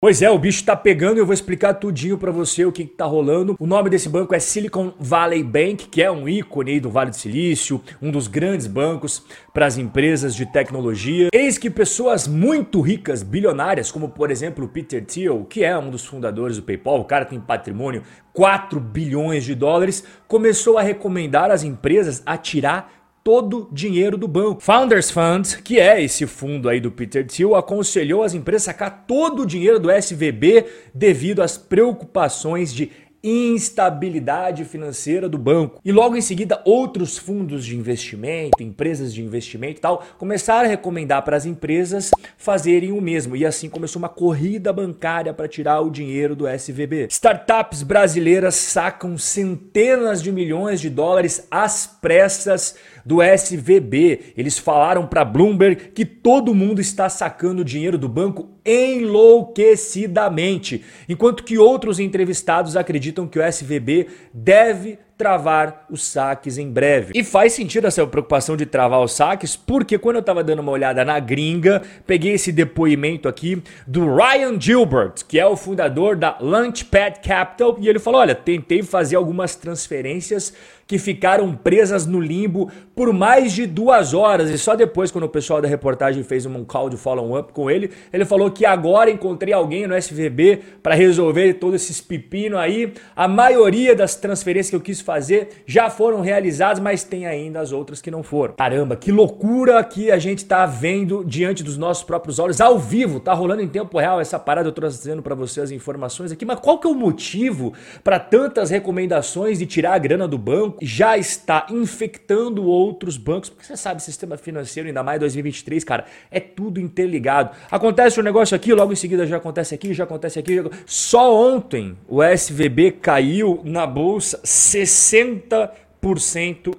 Pois é, o bicho tá pegando e eu vou explicar tudinho para você o que, que tá rolando. O nome desse banco é Silicon Valley Bank, que é um ícone do Vale do Silício, um dos grandes bancos para as empresas de tecnologia. Eis que pessoas muito ricas, bilionárias, como por exemplo o Peter Thiel, que é um dos fundadores do PayPal, o cara tem patrimônio 4 bilhões de dólares, começou a recomendar às empresas a tirar todo o dinheiro do banco. Founders Fund, que é esse fundo aí do Peter Thiel, aconselhou as empresas a sacar todo o dinheiro do SVB devido às preocupações de instabilidade financeira do banco. E logo em seguida, outros fundos de investimento, empresas de investimento e tal, começaram a recomendar para as empresas fazerem o mesmo. E assim começou uma corrida bancária para tirar o dinheiro do SVB. Startups brasileiras sacam centenas de milhões de dólares às pressas do SVB. Eles falaram para Bloomberg que todo mundo está sacando dinheiro do banco enlouquecidamente, enquanto que outros entrevistados acreditam que o SVB deve travar os saques em breve. E faz sentido essa preocupação de travar os saques, porque quando eu tava dando uma olhada na gringa, peguei esse depoimento aqui do Ryan Gilbert, que é o fundador da Launchpad Capital, e ele falou: "Olha, tentei fazer algumas transferências que ficaram presas no limbo por mais de duas horas. E só depois, quando o pessoal da reportagem fez um call de follow-up com ele, ele falou que agora encontrei alguém no SVB para resolver todos esses pepino aí. A maioria das transferências que eu quis fazer já foram realizadas, mas tem ainda as outras que não foram. Caramba, que loucura que a gente tá vendo diante dos nossos próprios olhos, ao vivo, tá rolando em tempo real essa parada, eu tô trazendo para você as informações aqui, mas qual que é o motivo para tantas recomendações de tirar a grana do banco? já está infectando outros bancos, porque você sabe, sistema financeiro, ainda mais 2023, cara, é tudo interligado. Acontece um negócio aqui, logo em seguida já acontece aqui, já acontece aqui. Já... Só ontem o SVB caiu na bolsa 60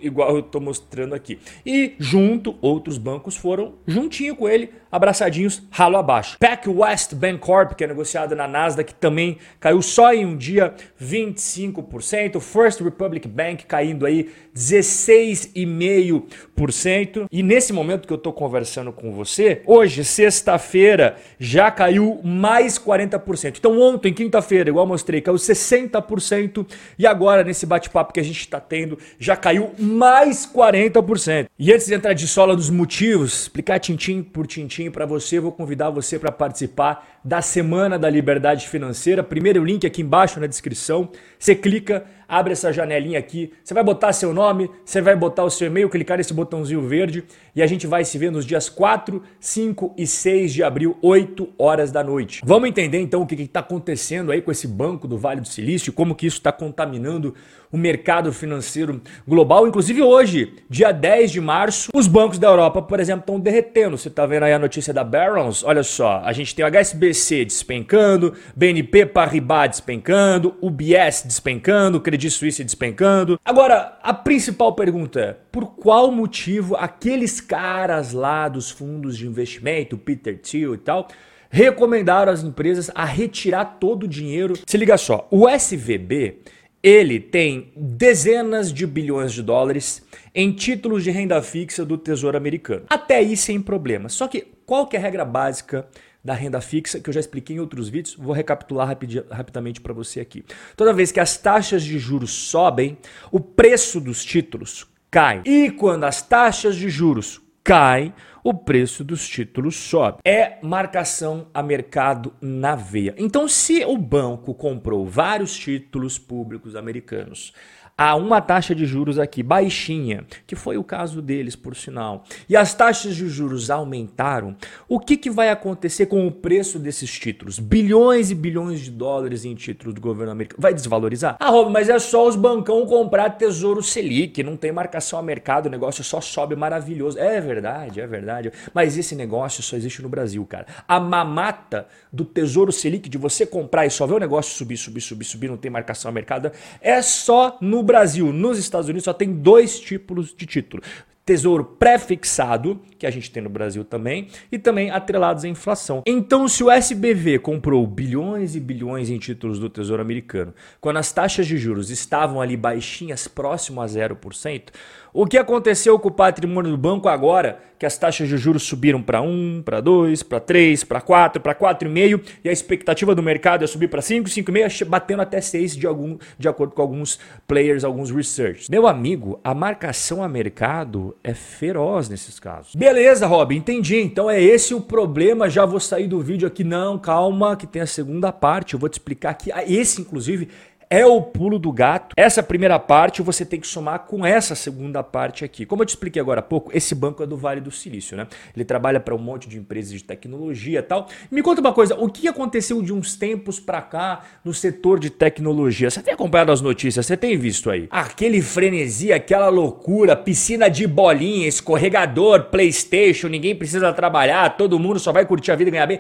igual eu estou mostrando aqui. E junto, outros bancos foram juntinho com ele, abraçadinhos, ralo abaixo. Pac West Bancorp, que é negociada na Nasdaq, também caiu só em um dia 25%. First Republic Bank caindo aí 16,5%. E nesse momento que eu estou conversando com você, hoje, sexta-feira, já caiu mais 40%. Então ontem, quinta-feira, igual mostrei, caiu 60%. E agora, nesse bate-papo que a gente está tendo, já caiu mais 40%. E antes de entrar de sola dos motivos, explicar tintim por tintim para você, vou convidar você para participar da Semana da Liberdade Financeira. Primeiro link aqui embaixo na descrição. Você clica abre essa janelinha aqui, você vai botar seu nome, você vai botar o seu e-mail, clicar nesse botãozinho verde e a gente vai se ver nos dias 4, 5 e 6 de abril, 8 horas da noite. Vamos entender então o que está acontecendo aí com esse banco do Vale do Silício, como que isso está contaminando o mercado financeiro global. Inclusive hoje, dia 10 de março, os bancos da Europa, por exemplo, estão derretendo. Você está vendo aí a notícia da Barron's? Olha só, a gente tem o HSBC despencando, BNP Paribas despencando, UBS despencando, Credit Credit Suisse despencando. Agora, a principal pergunta é: por qual motivo aqueles caras lá dos fundos de investimento, Peter Thiel e tal, recomendaram às empresas a retirar todo o dinheiro? Se liga só, o SVB ele tem dezenas de bilhões de dólares em títulos de renda fixa do Tesouro Americano. Até aí sem problema. Só que qual que é a regra básica da renda fixa, que eu já expliquei em outros vídeos, vou recapitular rapid, rapidamente para você aqui. Toda vez que as taxas de juros sobem, o preço dos títulos cai. E quando as taxas de juros caem, o preço dos títulos sobe. É marcação a mercado na veia. Então, se o banco comprou vários títulos públicos americanos a uma taxa de juros aqui baixinha, que foi o caso deles, por sinal, e as taxas de juros aumentaram, o que, que vai acontecer com o preço desses títulos? Bilhões e bilhões de dólares em títulos do governo americano. Vai desvalorizar? Ah, Rob, mas é só os bancão comprar Tesouro Selic, não tem marcação a mercado, o negócio só sobe maravilhoso. É verdade, é verdade. Mas esse negócio só existe no Brasil, cara. A mamata do Tesouro Selic, de você comprar e só ver o negócio subir, subir, subir, subir, não tem marcação a mercado, é só no Brasil, nos Estados Unidos, só tem dois tipos de título. Tesouro pré-fixado, que a gente tem no Brasil também, e também atrelados à inflação. Então, se o SBV comprou bilhões e bilhões em títulos do Tesouro Americano, quando as taxas de juros estavam ali baixinhas, próximo a 0%, O que aconteceu com o patrimônio do banco agora? Que as taxas de juros subiram para 1, para 2, para 3, para 4, para 4,5 e a expectativa do mercado é subir para 5, 5,5, batendo até 6 de, algum, de acordo com alguns players, alguns research. Meu amigo, a marcação a mercado é feroz nesses casos. Beleza, Rob, entendi. Então é esse o problema. Já vou sair do vídeo aqui. Não, calma, que tem a segunda parte. Eu vou te explicar. Ah, esse, inclusive, é o pulo do gato. Essa primeira parte você tem que somar com essa segunda parte aqui. Como eu te expliquei agora há pouco, esse banco é do Vale do Silício, né? Ele trabalha para um monte de empresas de tecnologia e tal. Me conta uma coisa, o que aconteceu de uns tempos para cá no setor de tecnologia? Você tem acompanhado as notícias? Você tem visto aí? Aquele frenesi, aquela loucura, piscina de bolinha, escorregador, PlayStation, ninguém precisa trabalhar, todo mundo só vai curtir a vida e ganhar bem.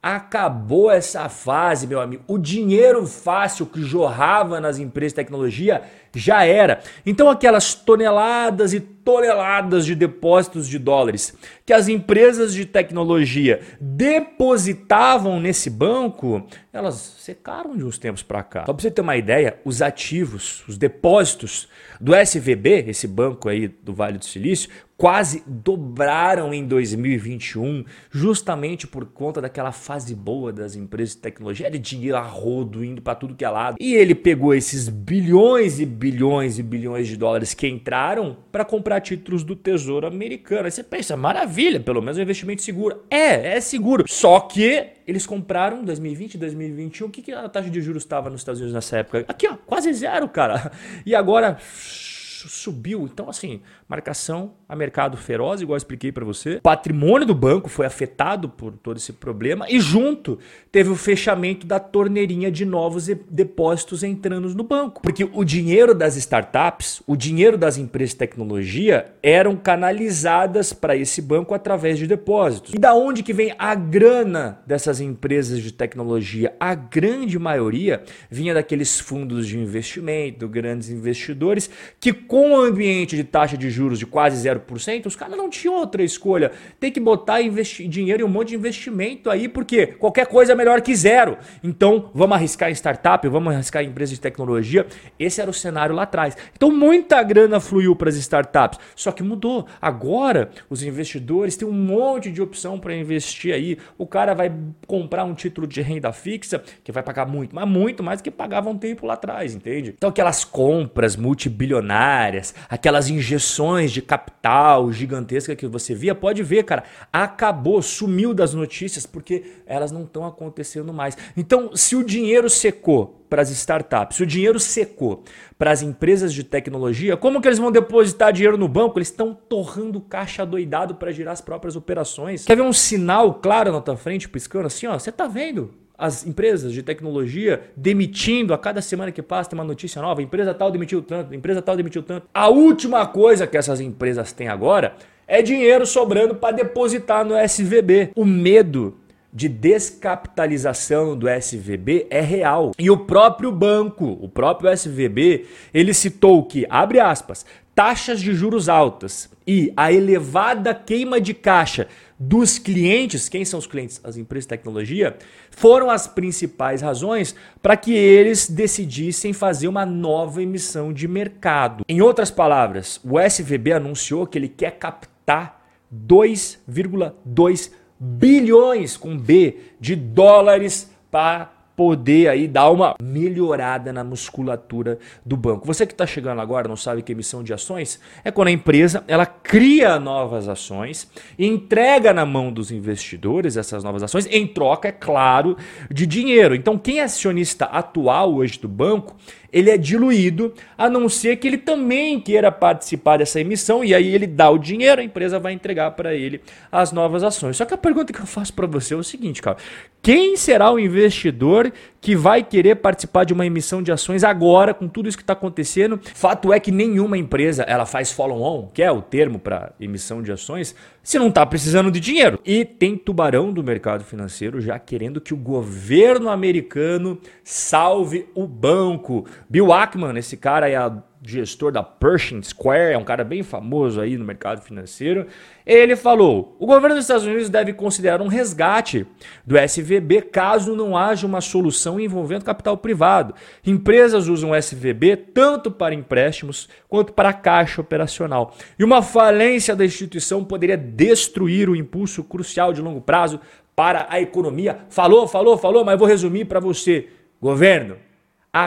Acabou essa fase, meu amigo. O dinheiro fácil que jorrava nas empresas de tecnologia já era. Então, aquelas toneladas e toneladas de depósitos de dólares que as empresas de tecnologia depositavam nesse banco, elas secaram de uns tempos para cá. Só para você ter uma ideia, os ativos, os depósitos do SVB, esse banco aí do Vale do Silício, quase dobraram em 2021, justamente por conta daquela fase boa das empresas de tecnologia, era dinheiro a rodo indo para tudo que é lado. E ele pegou esses bilhões e bilhões e bilhões de dólares que entraram para comprar títulos do Tesouro Americano. Aí você pensa, maravilha, pelo menos é um investimento seguro. É, é seguro. Só que eles compraram em 2020, 2021. O que, que a taxa de juros estava nos Estados Unidos nessa época? Aqui, ó, quase zero, cara. E agora subiu. Então, assim, marcação a mercado feroz, igual expliquei para você. O patrimônio do banco foi afetado por todo esse problema e junto teve o fechamento da torneirinha de novos depósitos entrando no banco. Porque o dinheiro das startups, o dinheiro das empresas de tecnologia eram canalizadas para esse banco através de depósitos. E da onde que vem a grana dessas empresas de tecnologia? A grande maioria vinha daqueles fundos de investimento, grandes investidores que com o ambiente de taxa de juros de quase 0%, os caras não tinham outra escolha. Tem que botar dinheiro em um monte de investimento aí, porque qualquer coisa é melhor que zero. Então, vamos arriscar em startup, vamos arriscar em empresas de tecnologia. Esse era o cenário lá atrás. Então, muita grana fluiu para as startups. Só que mudou. Agora, os investidores têm um monte de opção para investir aí. O cara vai comprar um título de renda fixa, que vai pagar muito, mas muito mais do que pagava um tempo lá atrás, entende? Então, aquelas compras multibilionárias, aquelas injeções de capital gigantesca que você via, pode ver, cara, acabou, sumiu das notícias porque elas não estão acontecendo mais. Então, se o dinheiro secou para as startups, se o dinheiro secou para as empresas de tecnologia, como que eles vão depositar dinheiro no banco? Eles estão torrando caixa doidado para girar as próprias operações. Quer ver um sinal claro na tua frente, piscando assim, ó, você tá vendo? As empresas de tecnologia demitindo a cada semana que passa tem uma notícia nova, empresa tal demitiu tanto, empresa tal demitiu tanto. A última coisa que essas empresas têm agora é dinheiro sobrando para depositar no SVB. O medo de descapitalização do SVB é real. E o próprio banco, o próprio SVB, ele citou que, abre aspas, taxas de juros altas e a elevada queima de caixa dos clientes, quem são os clientes? As empresas de tecnologia, foram as principais razões para que eles decidissem fazer uma nova emissão de mercado. Em outras palavras, o SVB anunciou que ele quer captar 2,2 bilhões com B de dólares para poder aí dar uma melhorada na musculatura do banco. Você que está chegando agora não sabe que emissão de ações é quando a empresa ela cria novas ações, entrega na mão dos investidores essas novas ações em troca, é claro, de dinheiro. Então quem é acionista atual hoje do banco ele é diluído, a não ser que ele também queira participar dessa emissão e aí ele dá o dinheiro, a empresa vai entregar para ele as novas ações. Só que a pergunta que eu faço para você é o seguinte, cara: quem será o investidor que vai querer participar de uma emissão de ações agora com tudo isso que está acontecendo? Fato é que nenhuma empresa ela faz follow-on, que é o termo para emissão de ações, se não está precisando de dinheiro. E tem tubarão do mercado financeiro já querendo que o governo americano salve o banco. Bill Ackman, esse cara aí há gestor da Pershing Square, é um cara bem famoso aí no mercado financeiro. Ele falou: o governo dos Estados Unidos deve considerar um resgate do SVB caso não haja uma solução envolvendo capital privado. Empresas usam o SVB tanto para empréstimos quanto para caixa operacional. E uma falência da instituição poderia destruir o impulso crucial de longo prazo para a economia. Falou, falou, falou, mas vou resumir para você. Governo,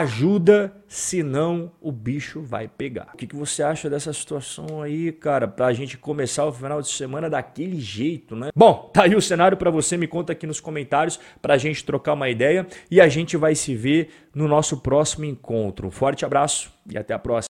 ajuda, senão o bicho vai pegar. O que, que você acha dessa situação aí, cara? Pra gente começar o final de semana daquele jeito, né? Bom, tá aí o cenário para você, me conta aqui nos comentários pra gente trocar uma ideia e a gente vai se ver no nosso próximo encontro. Um forte abraço e até a próxima.